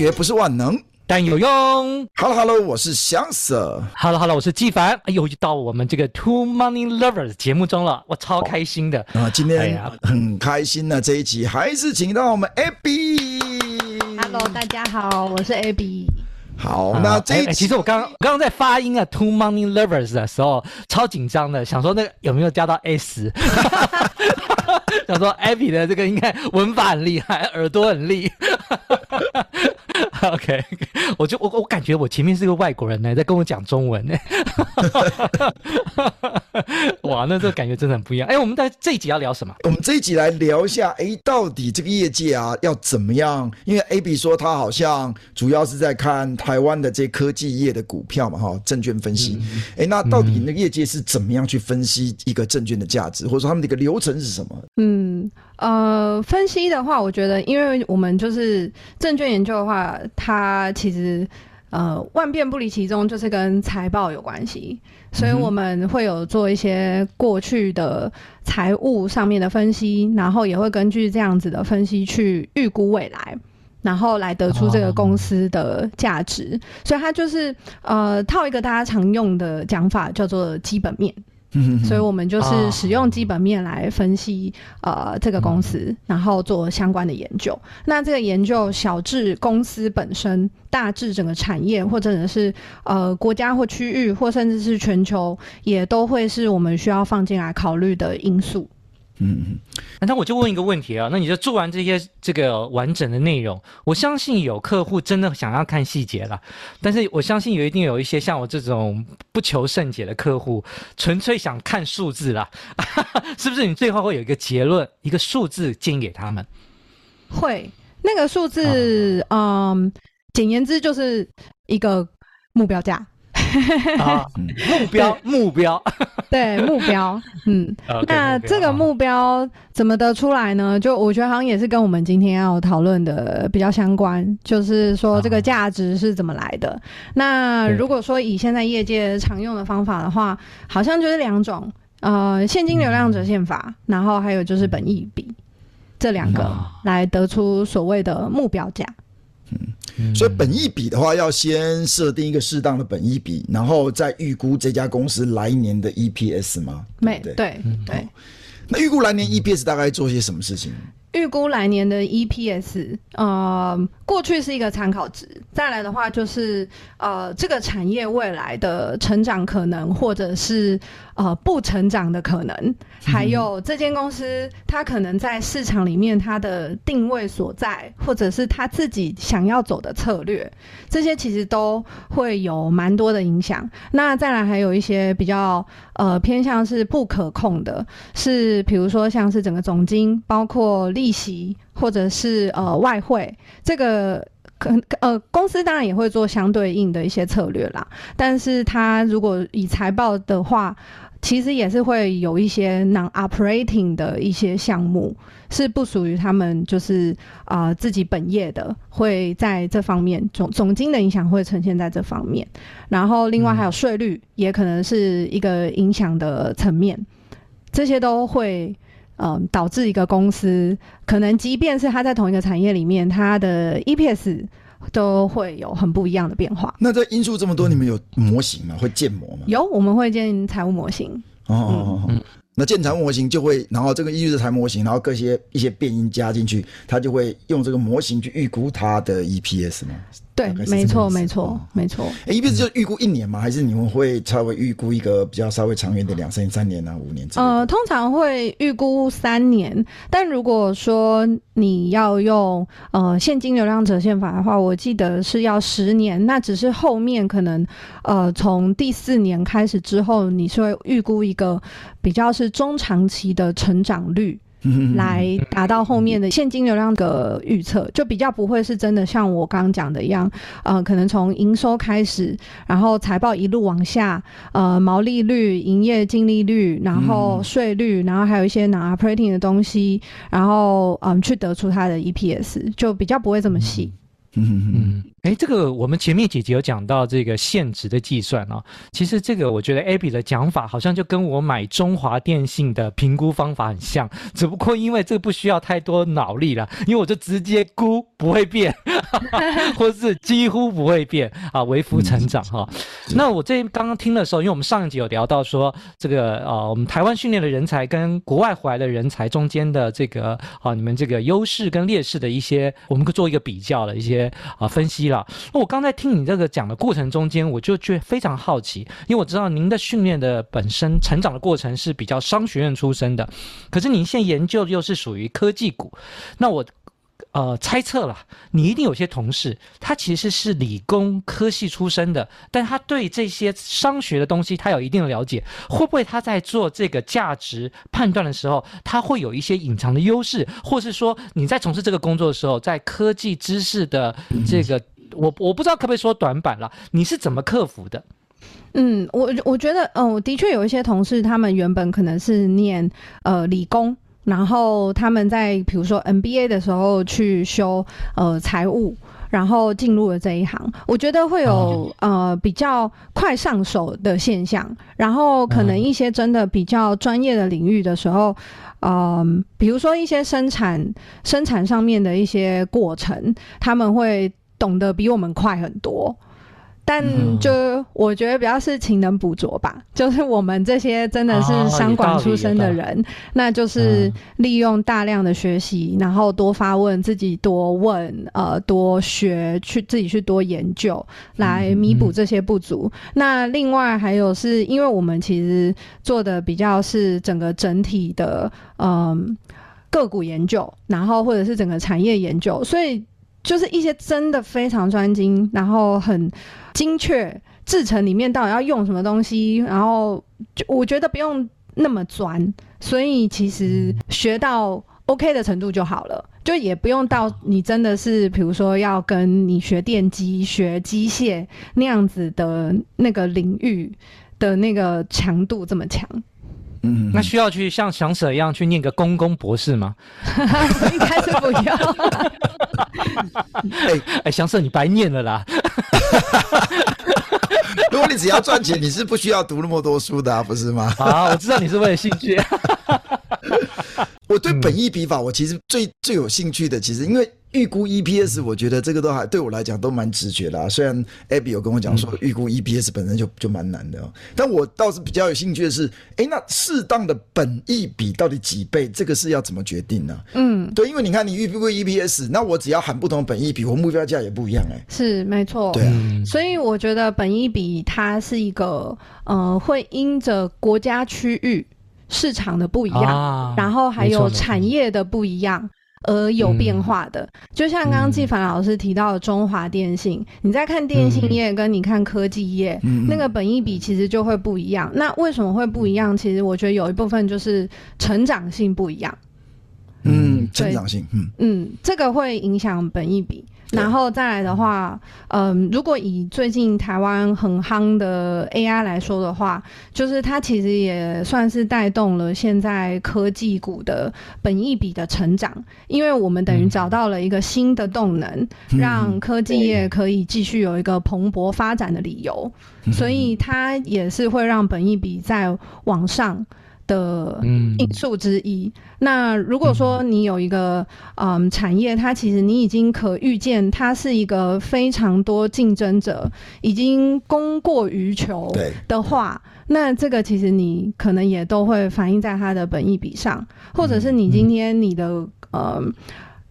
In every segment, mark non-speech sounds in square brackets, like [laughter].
学不是万能，但有用。Hello Hello，我是翔 Sir。Hello Hello，我是纪凡。哎呦，又到我们这个 Two Money Lovers 节目中了，我超开心的。啊，今天很开心呢，这一集还是请到我们 Abby。Hello，大家好，我是 Abby。好，那这一集、欸欸、其实我刚刚刚在发音啊，Two Money Lovers 的时候超紧张的，想说那个有没有加到 S。[laughs] 想说 Abby 的这个应该文法很厉害，耳朵很利。[laughs] OK，[laughs] 我就我我感觉我前面是个外国人呢，在跟我讲中文呢。[laughs] 哇，那这个感觉真的很不一样。哎，我们在这一集要聊什么？我们这一集来聊一下，哎，到底这个业界啊要怎么样？因为 Abby 说他好像主要是在看台湾的这科技业的股票嘛，哈，证券分析。哎、嗯，那到底那个业界是怎么样去分析一个证券的价值，或者说他们的一个流程是什么？嗯。呃，分析的话，我觉得，因为我们就是证券研究的话，它其实呃万变不离其宗，就是跟财报有关系，所以我们会有做一些过去的财务上面的分析，然后也会根据这样子的分析去预估未来，然后来得出这个公司的价值，所以它就是呃套一个大家常用的讲法，叫做基本面。所以，我们就是使用基本面来分析，呃，这个公司，然后做相关的研究。那这个研究小至公司本身，大至整个产业，或者是呃国家或区域，或甚至是全球，也都会是我们需要放进来考虑的因素。嗯嗯，那我就问一个问题啊，那你就做完这些这个完整的内容，我相信有客户真的想要看细节了，但是我相信有一定有一些像我这种不求甚解的客户，纯粹想看数字啦，[laughs] 是不是？你最后会有一个结论，一个数字建议给他们？会，那个数字，哦、嗯，简言之就是一个目标价。啊，目标目标，对 [laughs] 目标，嗯，okay, 那这个目标怎么得出来呢？就我觉得好像也是跟我们今天要讨论的比较相关，就是说这个价值是怎么来的。那如果说以现在业界常用的方法的话，好像就是两种，呃，现金流量折现法，嗯、然后还有就是本益比这两个来得出所谓的目标价。嗯，所以本益比的话，要先设定一个适当的本益比，然后再预估这家公司来年的 EPS 吗？没对对，对。那预估来年 EPS 大概做些什么事情？预估来年的 EPS，呃，过去是一个参考值，再来的话就是呃，这个产业未来的成长可能，或者是呃不成长的可能，还有这间公司它可能在市场里面它的定位所在，或者是它自己想要走的策略，这些其实都会有蛮多的影响。那再来还有一些比较呃偏向是不可控的，是比如说像是整个总金，包括利息或者是呃外汇，这个可呃公司当然也会做相对应的一些策略啦。但是它如果以财报的话，其实也是会有一些 non-operating 的一些项目是不属于他们就是啊、自己本业的，会在这方面总总经的影响会呈现在这方面。然后另外还有税率也可能是一个影响的层面，这些都会。嗯，导致一个公司可能，即便是它在同一个产业里面，它的 EPS 都会有很不一样的变化。那这因素这么多，你们有模型吗？会建模吗？有，我们会建财务模型。哦哦哦，嗯、那建财务模型就会，然后这个依据的财务模型，然后各些一些变因加进去，它就会用这个模型去预估它的 EPS 吗？对，没错，没错，没错。哎一辈子就预估一年吗？还是你们会稍微预估一个比较稍微长远的两三三年啊，五年？呃，通常会预估三年，但如果说你要用呃现金流量折现法的话，我记得是要十年。那只是后面可能呃从第四年开始之后，你是会预估一个比较是中长期的成长率。[laughs] 来达到后面的现金流量的预测，就比较不会是真的像我刚刚讲的一样，呃，可能从营收开始，然后财报一路往下，呃，毛利率、营业净利率，然后税率，然后还有一些 non-operating 的东西，然后嗯，去得出它的 EPS，就比较不会这么细。嗯嗯。哎，这个我们前面几集有讲到这个现值的计算啊，其实这个我觉得 Abby 的讲法好像就跟我买中华电信的评估方法很像，只不过因为这个不需要太多脑力了，因为我就直接估不会变，[laughs] 或是几乎不会变啊，微幅成长哈。那我这刚刚听的时候，因为我们上一集有聊到说这个呃，我们台湾训练的人才跟国外回来的人才中间的这个啊，你们这个优势跟劣势的一些，我们可以做一个比较的一些啊分析。那我刚才听你这个讲的过程中间，我就觉得非常好奇，因为我知道您的训练的本身成长的过程是比较商学院出身的，可是您现在研究又是属于科技股，那我呃猜测了，你一定有些同事，他其实是理工科系出身的，但他对这些商学的东西他有一定的了解，会不会他在做这个价值判断的时候，他会有一些隐藏的优势，或是说你在从事这个工作的时候，在科技知识的这个。我我不知道可不可以说短板了，你是怎么克服的？嗯，我我觉得，嗯、呃，的确有一些同事，他们原本可能是念呃理工，然后他们在比如说 MBA 的时候去修呃财务，然后进入了这一行。我觉得会有呃比较快上手的现象，然后可能一些真的比较专业的领域的时候，嗯、呃，比如说一些生产生产上面的一些过程，他们会。懂得比我们快很多，但就我觉得比较是勤能补拙吧。[laughs] 就是我们这些真的是商管出身的人，那就是利用大量的学习，然后多发问，自己多问，呃，多学，去自己去多研究，来弥补这些不足。那另外还有是因为我们其实做的比较是整个整体的，嗯，个股研究，然后或者是整个产业研究，所以。就是一些真的非常专精，然后很精确制成里面到底要用什么东西，然后就我觉得不用那么专，所以其实学到 OK 的程度就好了，就也不用到你真的是比如说要跟你学电机、学机械那样子的那个领域的那个强度这么强。嗯，那需要去像翔 Sir 一样去念个公公博士吗？[laughs] 应该是不要。哎 [laughs] 哎，翔 Sir 你白念了啦。[laughs] 如果你只要赚钱，你是不需要读那么多书的啊，不是吗？啊，我知道你是为了兴趣。我对本益比法，我其实最最有兴趣的，其实因为。预估 EPS，我觉得这个都还对我来讲都蛮直觉的啊。虽然 Abby 有跟我讲说预估 EPS 本身就就蛮难的，但我倒是比较有兴趣的是，哎，那适当的本益比到底几倍？这个是要怎么决定呢？嗯，对，因为你看你预估 EPS，那我只要喊不同的本益比，我目标价也不一样哎。是没错，对啊。所以我觉得本益比它是一个呃，会因着国家区域市场的不一样，啊、然后还有产业的不一样。而有变化的，嗯、就像刚刚纪凡老师提到的中华电信，嗯、你在看电信业跟你看科技业，嗯、那个本益比其实就会不一样。嗯、那为什么会不一样？其实我觉得有一部分就是成长性不一样。嗯，成长性，嗯嗯，这个会影响本益比。然后再来的话，嗯，如果以最近台湾很夯的 AI 来说的话，就是它其实也算是带动了现在科技股的本益比的成长，因为我们等于找到了一个新的动能，让科技业可以继续有一个蓬勃发展的理由，所以它也是会让本益比在往上的因素之一。嗯、那如果说你有一个嗯产业，它其实你已经可预见，它是一个非常多竞争者，已经供过于求的话，那这个其实你可能也都会反映在它的本益比上，或者是你今天你的呃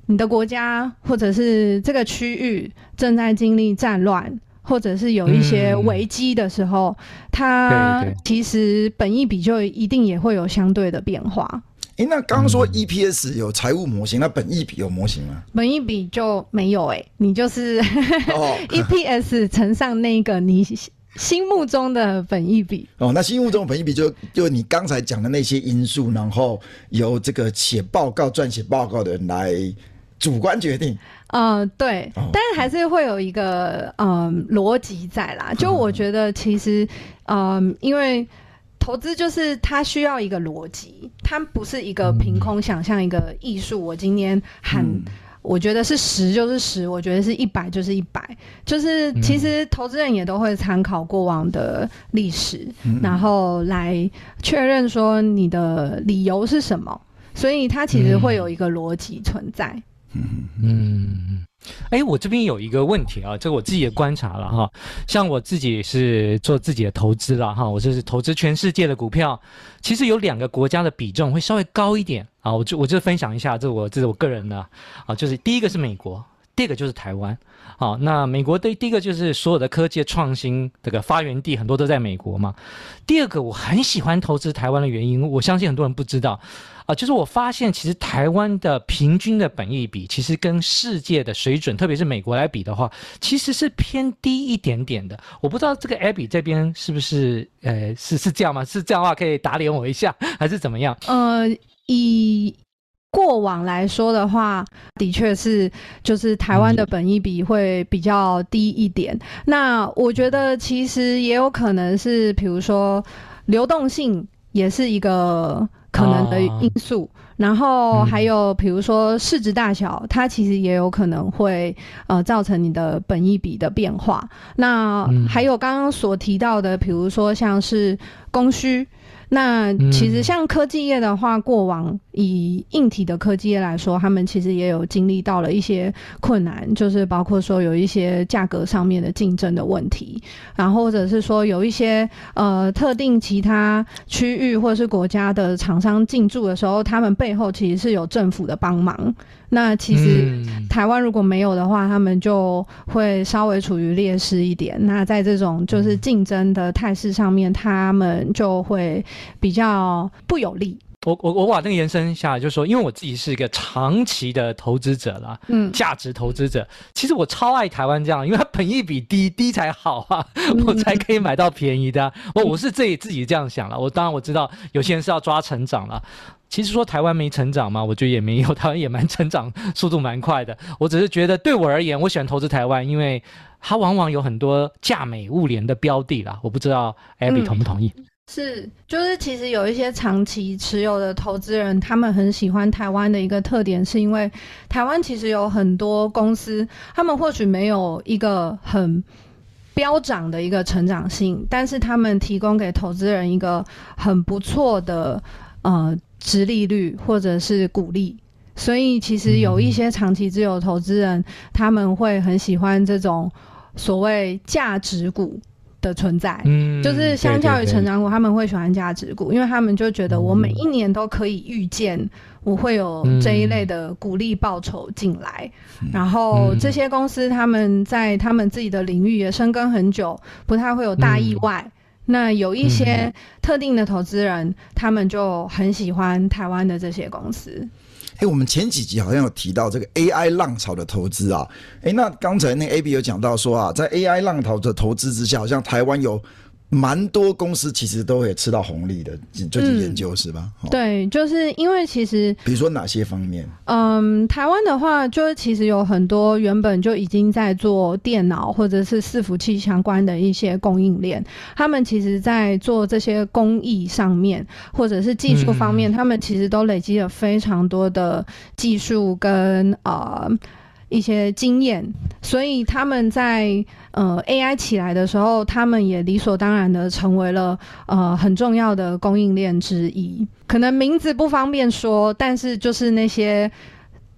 你的国家或者是这个区域正在经历战乱，或者是有一些危机的时候，嗯、它其实本益比就一定也会有相对的变化。诶，那刚刚说 EPS 有财务模型，那本益比有模型吗？本益比就没有诶、欸，你就是 [laughs] EPS 乘上那个你心目中的本益比。哦，那心目中的本益比就就你刚才讲的那些因素，然后由这个写报告、撰写报告的人来主观决定。呃，对，哦、但是还是会有一个嗯逻辑在啦。就我觉得其实嗯，因为。投资就是它需要一个逻辑，它不是一个凭空想象一个艺术。我今天喊，嗯、我觉得是十就是十，我觉得是一百就是一百，就是其实投资人也都会参考过往的历史，嗯、然后来确认说你的理由是什么，所以它其实会有一个逻辑存在。嗯嗯。嗯哎，我这边有一个问题啊，这我自己也观察了哈，像我自己是做自己的投资了哈，我就是投资全世界的股票，其实有两个国家的比重会稍微高一点。啊，我就我就分享一下，这我这是我个人的。啊，就是第一个是美国，第二个就是台湾。好，那美国的第一个就是所有的科技创新这个发源地很多都在美国嘛。第二个我很喜欢投资台湾的原因，我相信很多人不知道啊，就是我发现其实台湾的平均的本益比，其实跟世界的水准，特别是美国来比的话，其实是偏低一点点的。我不知道这个 Abby 这边是不是呃是是这样吗？是这样的话可以打脸我一下，还是怎么样？呃，以。过往来说的话，的确是，就是台湾的本益比会比较低一点。嗯、那我觉得其实也有可能是，比如说流动性也是一个可能的因素。哦、然后还有比如说市值大小，它其实也有可能会呃造成你的本益比的变化。那还有刚刚所提到的，比如说像是供需。那其实像科技业的话，嗯、过往以硬体的科技业来说，他们其实也有经历到了一些困难，就是包括说有一些价格上面的竞争的问题，然后或者是说有一些呃特定其他区域或者是国家的厂商进驻的时候，他们背后其实是有政府的帮忙。那其实台湾如果没有的话，他们就会稍微处于劣势一点。那在这种就是竞争的态势上面，他们就会比较不有利。我我我把那个延伸下来，就是说，因为我自己是一个长期的投资者啦，嗯，价值投资者，其实我超爱台湾这样，因为它本益比低低才好啊，[laughs] 我才可以买到便宜的啊。我我是自己自己这样想了。我当然我知道有些人是要抓成长了。其实说台湾没成长嘛，我觉得也没有，台湾也蛮成长，速度蛮快的。我只是觉得对我而言，我喜欢投资台湾，因为它往往有很多价美物廉的标的啦。我不知道 Abby 同不同意？嗯，是，就是其实有一些长期持有的投资人，他们很喜欢台湾的一个特点，是因为台湾其实有很多公司，他们或许没有一个很飙涨的一个成长性，但是他们提供给投资人一个很不错的呃。殖利率或者是股利，所以其实有一些长期自由投资人，他们会很喜欢这种所谓价值股的存在。嗯，就是相较于成长股，他们会喜欢价值股，因为他们就觉得我每一年都可以预见我会有这一类的股利报酬进来。然后这些公司他们在他们自己的领域也深耕很久，不太会有大意外。那有一些特定的投资人，嗯、他们就很喜欢台湾的这些公司。哎，我们前几集好像有提到这个 AI 浪潮的投资啊。哎，那刚才那 Abby 有讲到说啊，在 AI 浪潮的投资之下，好像台湾有。蛮多公司其实都会吃到红利的，最近研究是吧？嗯、对，就是因为其实，比如说哪些方面？嗯，台湾的话，就是其实有很多原本就已经在做电脑或者是伺服器相关的一些供应链，他们其实在做这些工艺上面或者是技术方面，嗯、他们其实都累积了非常多的技术跟呃。一些经验，所以他们在呃 AI 起来的时候，他们也理所当然的成为了呃很重要的供应链之一。可能名字不方便说，但是就是那些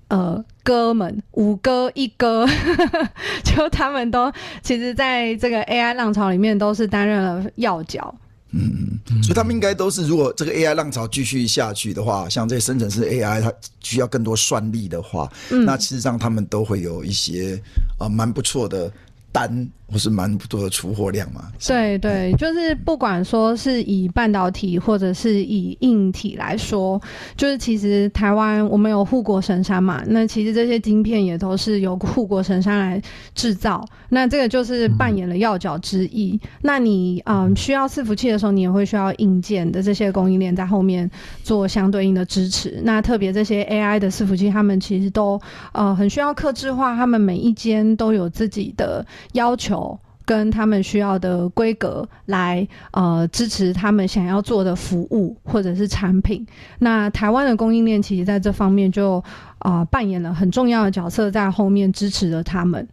呃哥们，五哥一哥，[laughs] 就他们都其实在这个 AI 浪潮里面都是担任了要角。嗯嗯，所以他们应该都是，如果这个 AI 浪潮继续下去的话，像这些生成式 AI，它需要更多算力的话，嗯、那事实上他们都会有一些啊蛮不错的单。不是蛮多的出货量嘛？对对，就是不管说是以半导体或者是以硬体来说，就是其实台湾我们有护国神山嘛，那其实这些晶片也都是由护国神山来制造，那这个就是扮演了要角之一。嗯、那你嗯需要伺服器的时候，你也会需要硬件的这些供应链在后面做相对应的支持。那特别这些 AI 的伺服器，他们其实都呃很需要克制化，他们每一间都有自己的要求。跟他们需要的规格来呃支持他们想要做的服务或者是产品。那台湾的供应链其实在这方面就啊、呃、扮演了很重要的角色，在后面支持了他们。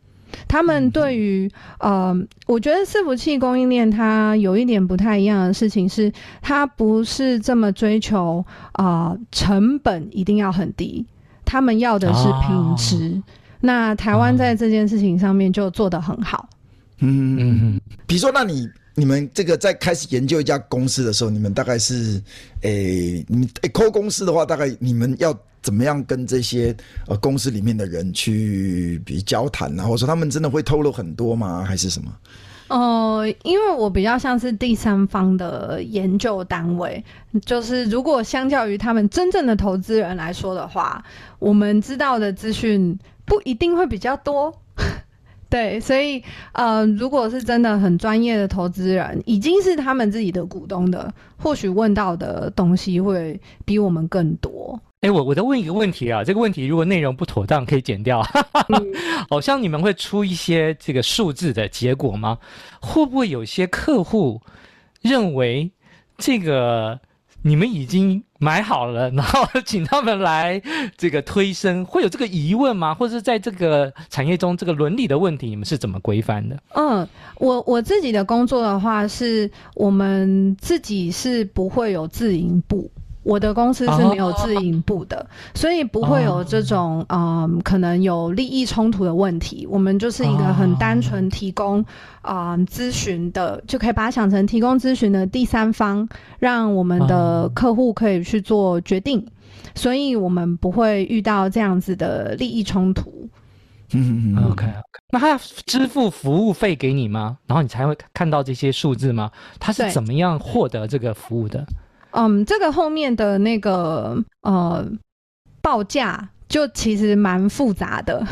他们对于呃，我觉得伺服器供应链它有一点不太一样的事情是，它不是这么追求啊、呃、成本一定要很低，他们要的是品质。哦、那台湾在这件事情上面就做得很好。嗯嗯嗯，比如说，那你你们这个在开始研究一家公司的时候，你们大概是，诶、欸，你们诶，扣公司的话，大概你们要怎么样跟这些呃公司里面的人去比交谈啊？或者说他们真的会透露很多吗？还是什么？呃，因为我比较像是第三方的研究单位，就是如果相较于他们真正的投资人来说的话，我们知道的资讯不一定会比较多。[laughs] 对，所以呃，如果是真的很专业的投资人，已经是他们自己的股东的，或许问到的东西会比我们更多。哎，我我再问一个问题啊，这个问题如果内容不妥当，可以剪掉。嗯、[laughs] 好像你们会出一些这个数字的结果吗？会不会有些客户认为这个？你们已经买好了，然后 [laughs] 请他们来这个推升，会有这个疑问吗？或者是在这个产业中，这个伦理的问题，你们是怎么规范的？嗯，我我自己的工作的话，是我们自己是不会有自营部。我的公司是没有自营部的，哦、所以不会有这种嗯、哦呃、可能有利益冲突的问题。我们就是一个很单纯提供啊咨询的，就可以把它想成提供咨询的第三方，让我们的客户可以去做决定。哦、所以我们不会遇到这样子的利益冲突。嗯嗯 OK OK。那他要支付服务费给你吗？然后你才会看到这些数字吗？他是怎么样获得这个服务的？嗯，这个后面的那个呃报价就其实蛮复杂的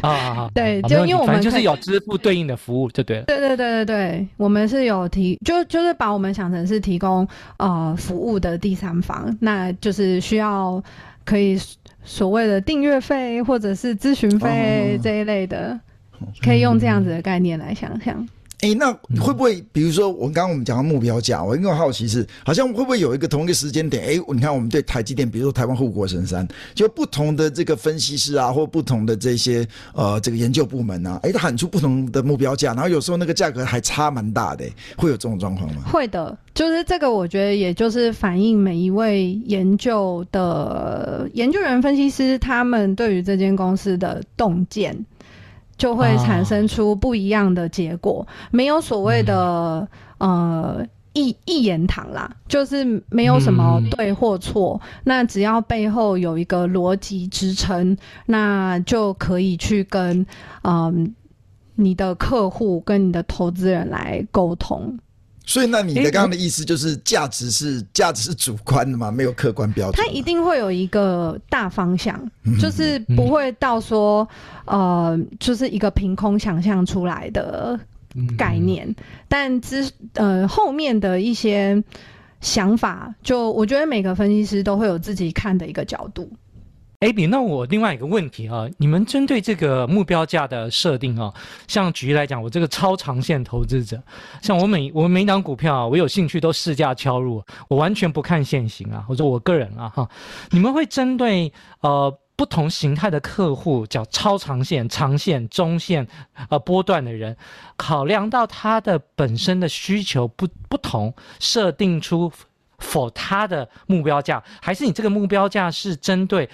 啊，[laughs] 对，就因为我们就是有支付对应的服务，就对了。对对对对对，我们是有提，就就是把我们想成是提供呃服务的第三方，那就是需要可以所谓的订阅费或者是咨询费这一类的，哦、可以用这样子的概念来想象。哎、欸，那会不会，比如说，我刚刚我们讲到目标价，我因为好奇是，好像会不会有一个同一个时间点？哎、欸，你看我们对台积电，比如说台湾护国神山，就不同的这个分析师啊，或不同的这些呃这个研究部门啊，哎、欸，他喊出不同的目标价，然后有时候那个价格还差蛮大的，会有这种状况吗？会的，就是这个，我觉得也就是反映每一位研究的研究员、分析师他们对于这间公司的洞见。就会产生出不一样的结果，哦、没有所谓的、嗯、呃一一言堂啦，就是没有什么对或错，嗯、那只要背后有一个逻辑支撑，那就可以去跟嗯、呃、你的客户跟你的投资人来沟通。所以，那你的刚刚的意思就是，价值是价值是主观的嘛？没有客观标准。它一定会有一个大方向，就是不会到说，呃，就是一个凭空想象出来的概念。但之呃后面的一些想法，就我觉得每个分析师都会有自己看的一个角度。Aby 那我另外一个问题啊，你们针对这个目标价的设定啊，像举例来讲，我这个超长线投资者，像我每我每档股票啊，我有兴趣都市价敲入，我完全不看现行啊，或者我个人啊哈，你们会针对呃不同形态的客户，叫超长线、长线、中线呃波段的人，考量到他的本身的需求不不同，设定出否他的目标价，还是你这个目标价是针对？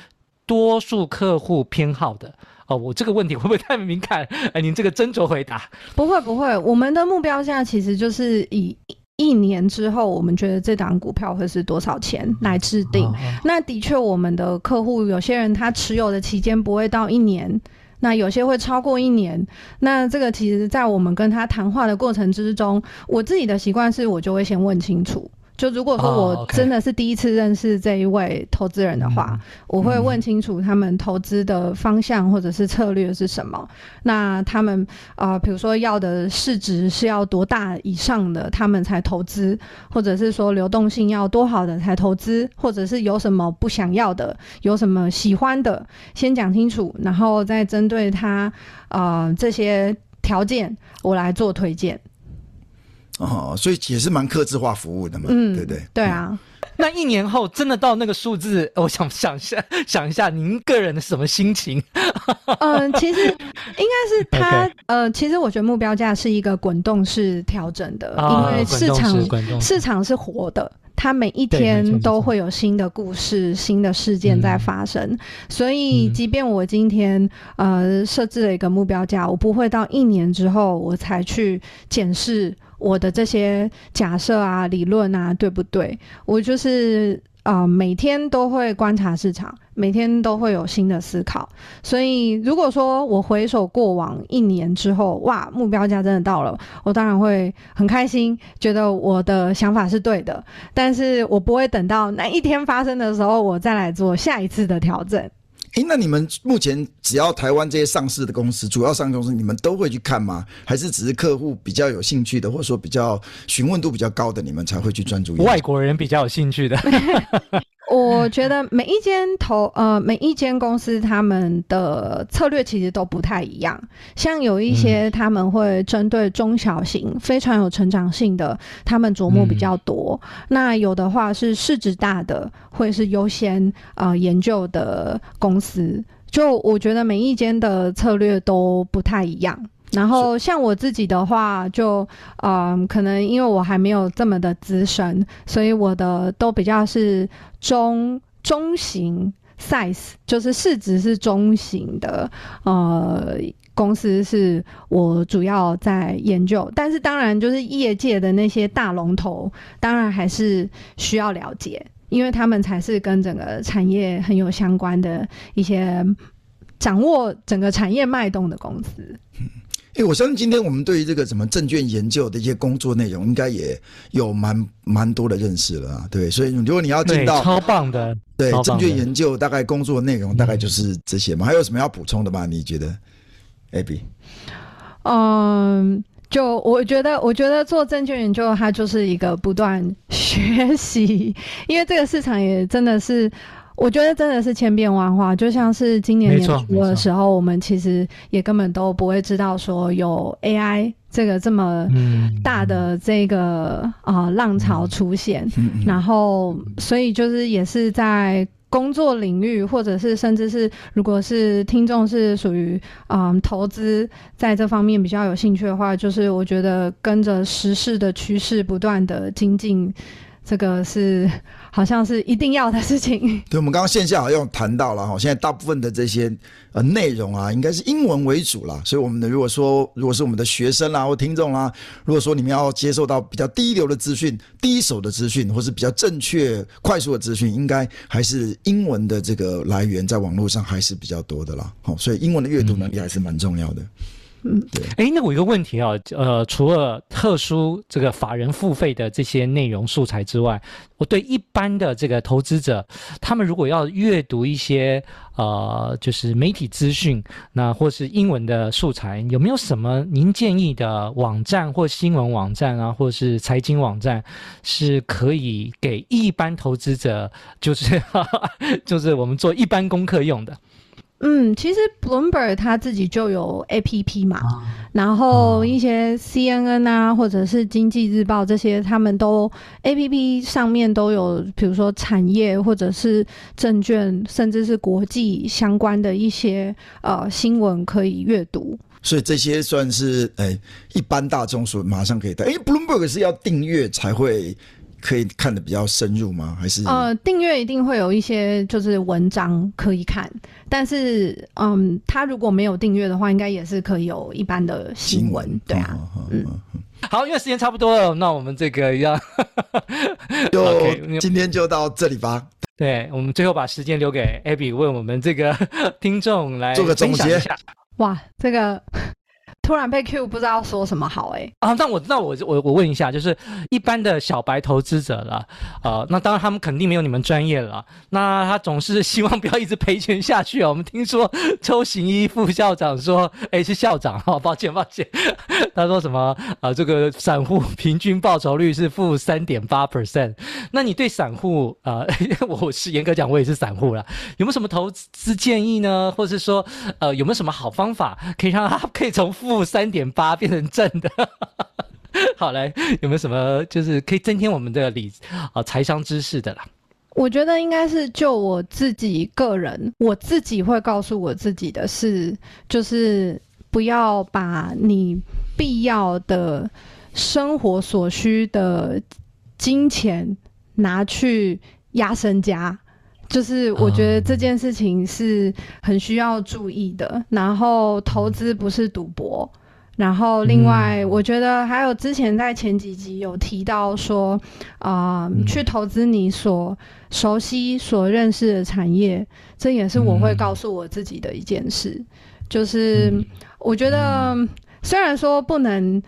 多数客户偏好的哦，我这个问题会不会太敏感？哎，您这个斟酌回答。不会不会，我们的目标价其实就是以一年之后，我们觉得这档股票会是多少钱来制定。那的确，我们的客户有些人他持有的期间不会到一年，那有些会超过一年。那这个其实，在我们跟他谈话的过程之中，我自己的习惯是我就会先问清楚。就如果说我真的是第一次认识这一位投资人的话，我会问清楚他们投资的方向或者是策略是什么。嗯、那他们啊，比、呃、如说要的市值是要多大以上的，他们才投资，或者是说流动性要多好的才投资，或者是有什么不想要的，有什么喜欢的，先讲清楚，然后再针对他啊、呃、这些条件，我来做推荐。哦，所以也是蛮客制化服务的嘛，嗯、对不对？对啊，嗯、那一年后真的到那个数字，我想想一下，想一下您个人的什么心情？嗯，[laughs] 其实应该是他.呃，其实我觉得目标价是一个滚动式调整的，哦、因为市场市场是活的，它每一天都会有新的故事、新的事件在发生，嗯、所以即便我今天呃设置了一个目标价，我不会到一年之后我才去检视。我的这些假设啊、理论啊，对不对？我就是啊、每天都会观察市场，每天都会有新的思考。所以，如果说我回首过往一年之后，哇，目标价真的到了，我当然会很开心，觉得我的想法是对的。但是我不会等到那一天发生的时候，我再来做下一次的调整。诶，那你们目前只要台湾这些上市的公司，主要上市公司，你们都会去看吗？还是只是客户比较有兴趣的，或者说比较询问度比较高的，你们才会去专注？外国人比较有兴趣的。[laughs] 我觉得每一间投呃每一间公司他们的策略其实都不太一样，像有一些他们会针对中小型、嗯、非常有成长性的，他们琢磨比较多。嗯、那有的话是市值大的，会是优先呃研究的公司。就我觉得每一间的策略都不太一样。然后像我自己的话就，就嗯，可能因为我还没有这么的资深，所以我的都比较是中中型 size，就是市值是中型的，呃，公司是我主要在研究。但是当然，就是业界的那些大龙头，当然还是需要了解，因为他们才是跟整个产业很有相关的一些掌握整个产业脉动的公司。哎，我相信今天我们对于这个什么证券研究的一些工作内容，应该也有蛮蛮多的认识了啊。对，所以如果你要进到超棒的，对证券研究，大概工作内容大概就是这些嘛。嗯、还有什么要补充的吗？你觉得，Abby？嗯，就我觉得，我觉得做证券研究，它就是一个不断 [laughs] 学习，因为这个市场也真的是。我觉得真的是千变万化，就像是今年年初的时候，我们其实也根本都不会知道说有 AI 这个这么大的这个啊、呃、浪潮出现，然后所以就是也是在工作领域，或者是甚至是如果是听众是属于啊、呃、投资在这方面比较有兴趣的话，就是我觉得跟着时事的趋势不断的精进。这个是好像是一定要的事情。[laughs] 对，我们刚刚线下好像谈到了哈，现在大部分的这些呃内容啊，应该是英文为主啦。所以我们的如果说如果是我们的学生啦或听众啦，如果说你们要接受到比较第一流的资讯、第一手的资讯，或是比较正确、快速的资讯，应该还是英文的这个来源在网络上还是比较多的啦。好，所以英文的阅读能力还是蛮重要的。嗯对。哎，那我有一个问题啊，呃，除了特殊这个法人付费的这些内容素材之外，我对一般的这个投资者，他们如果要阅读一些呃，就是媒体资讯，那或是英文的素材，有没有什么您建议的网站或新闻网站啊，或是财经网站，是可以给一般投资者，就是哈哈 [laughs] 就是我们做一般功课用的？嗯，其实 Bloomberg 它自己就有 APP 嘛，啊、然后一些 CNN 啊，或者是经济日报这些，他们都 APP 上面都有，比如说产业或者是证券，甚至是国际相关的一些呃新闻可以阅读。所以这些算是诶、欸、一般大众所马上可以的。因为 Bloomberg 是要订阅才会。可以看的比较深入吗？还是呃，订阅一定会有一些就是文章可以看，但是嗯，他如果没有订阅的话，应该也是可以有一般的新闻，对啊，嗯。好，因为时间差不多了，那我们这个要 [laughs] 就 Okay, 今天就到这里吧。对，我们最后把时间留给 Abby 为我们这个 [laughs] 听众来做个总结。哇，这个。突然被 Q，不知道说什么好哎、欸。啊，那我那我我我问一下，就是一般的小白投资者了，呃，那当然他们肯定没有你们专业了。那他总是希望不要一直赔钱下去啊。我们听说周行一副校长说，哎，是校长哈，抱歉抱歉，他说什么啊、呃？这个散户平均报酬率是负三点八 percent。那你对散户、呃，[laughs] 我是严格讲，我也是散户了，有没有什么投资建议呢？或者是说，呃，有没有什么好方法可以让他可以从负负三点八变成正的，[laughs] 好来，有没有什么就是可以增添我们的理啊财商知识的啦？我觉得应该是就我自己个人，我自己会告诉我自己的是，就是不要把你必要的生活所需的金钱拿去压身家。就是我觉得这件事情是很需要注意的，嗯、然后投资不是赌博，然后另外我觉得还有之前在前几集有提到说，啊、呃，去投资你所熟悉、所认识的产业，这也是我会告诉我自己的一件事。就是我觉得虽然说不能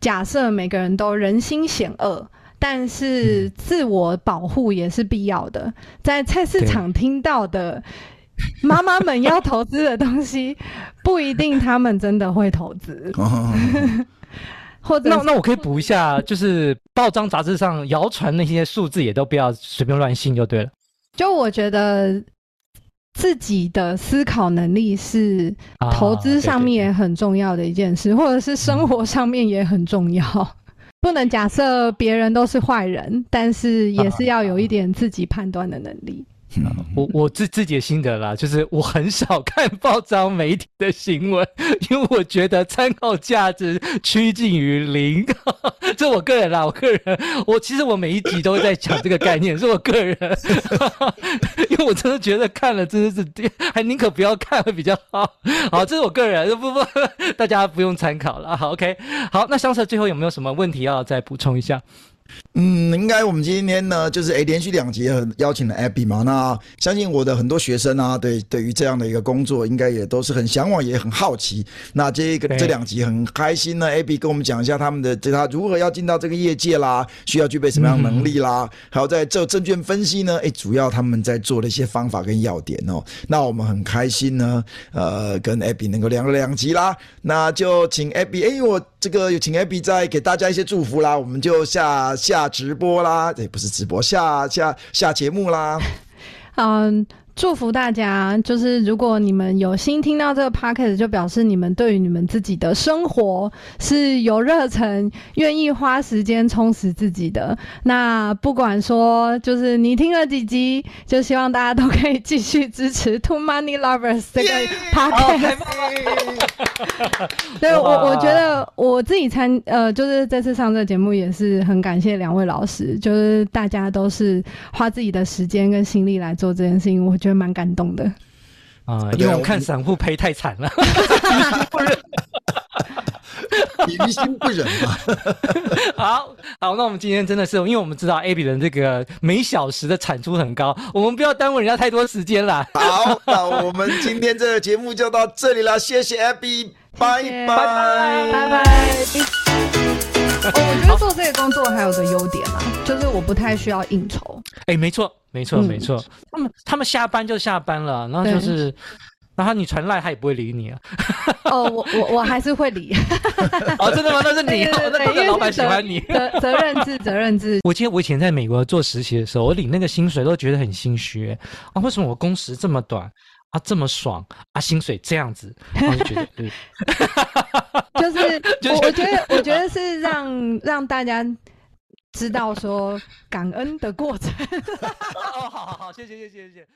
假设每个人都人心险恶。但是自我保护也是必要的。在菜市场听到的妈妈们要投资的东西，[laughs] 不一定他们真的会投资。[laughs] 或者那那我可以补一下，就是报章杂志上谣传那些数字也都不要随便乱信就对了。就我觉得自己的思考能力是投资上面也很重要的一件事，或者是生活上面也很重要。不能假设别人都是坏人，但是也是要有一点自己判断的能力。[laughs] 我我自自己的心得啦，就是我很少 [laughs] 看报章媒体的新闻，因为我觉得参考价值趋近于零。[laughs] 这我个人啦，我个人，我其实我每一集都会在讲这个概念，是我个人，因为我真的觉得看了真的是，还宁可不要看会比较好。好，这是我个人，不不，大家不用参考了。好，OK，好，那香 Sir 最后有没有什么问题要再补充一下？嗯，应该我们今天呢，就是诶连续两集很邀请了 Abby 嘛，那相信我的很多学生啊，对，对于这样的一个工作，应该也都是很向往，也很好奇。那这个这两集很开心呢，Abby 跟我们讲一下他们的这他如何要进到这个业界啦，需要具备什么样的能力啦，还有在这证券分析呢，诶，主要他们在做的一些方法跟要点哦。那我们很开心呢，呃，跟 Abby 能够聊了两集啦，那就请 Abby，哎，我这个有请 Abby 再给大家一些祝福啦，我们就下。下直播啦，也，不是直播，下下下节目啦。[laughs] 嗯。祝福大家，就是如果你们有心听到这个 podcast，就表示你们对于你们自己的生活是有热忱，愿意花时间充实自己的。那不管说，就是你听了几集，就希望大家都可以继续支持 Two Money Lovers 这个 podcast。对，我我觉得我自己参呃，就是这次上这个节目也是很感谢两位老师，就是大家都是花自己的时间跟心力来做这件事情，我觉得。觉得蛮感动的啊，因为我看散户赔太惨了，于心不忍嘛。[laughs] 好好，那我们今天真的是，因为我们知道 Abby 的这个每小时的产出很高，我们不要耽误人家太多时间啦。好，那我们今天这个节目就到这里了，谢谢 Abby，拜拜拜拜。哦，我觉得做这个工作还有个优点啊，就是我不太需要应酬。哎，没错，没错，没错。他们他们下班就下班了，然后就是，然后你传赖他也不会理你啊。哦，我我我还是会理。[laughs] 哦，真的吗？那是你，那个老板喜欢你。责责任制，责任制。[laughs] 我记得我以前在美国做实习的时候，我领那个薪水都觉得很心虚啊，为什么我工时这么短？啊，这么爽啊，薪水这样子，我就觉得，[laughs] 就是，就是我，我觉得，我觉得是让让大家知道说感恩的过程。[laughs] 哦，好好好，谢谢谢谢谢谢。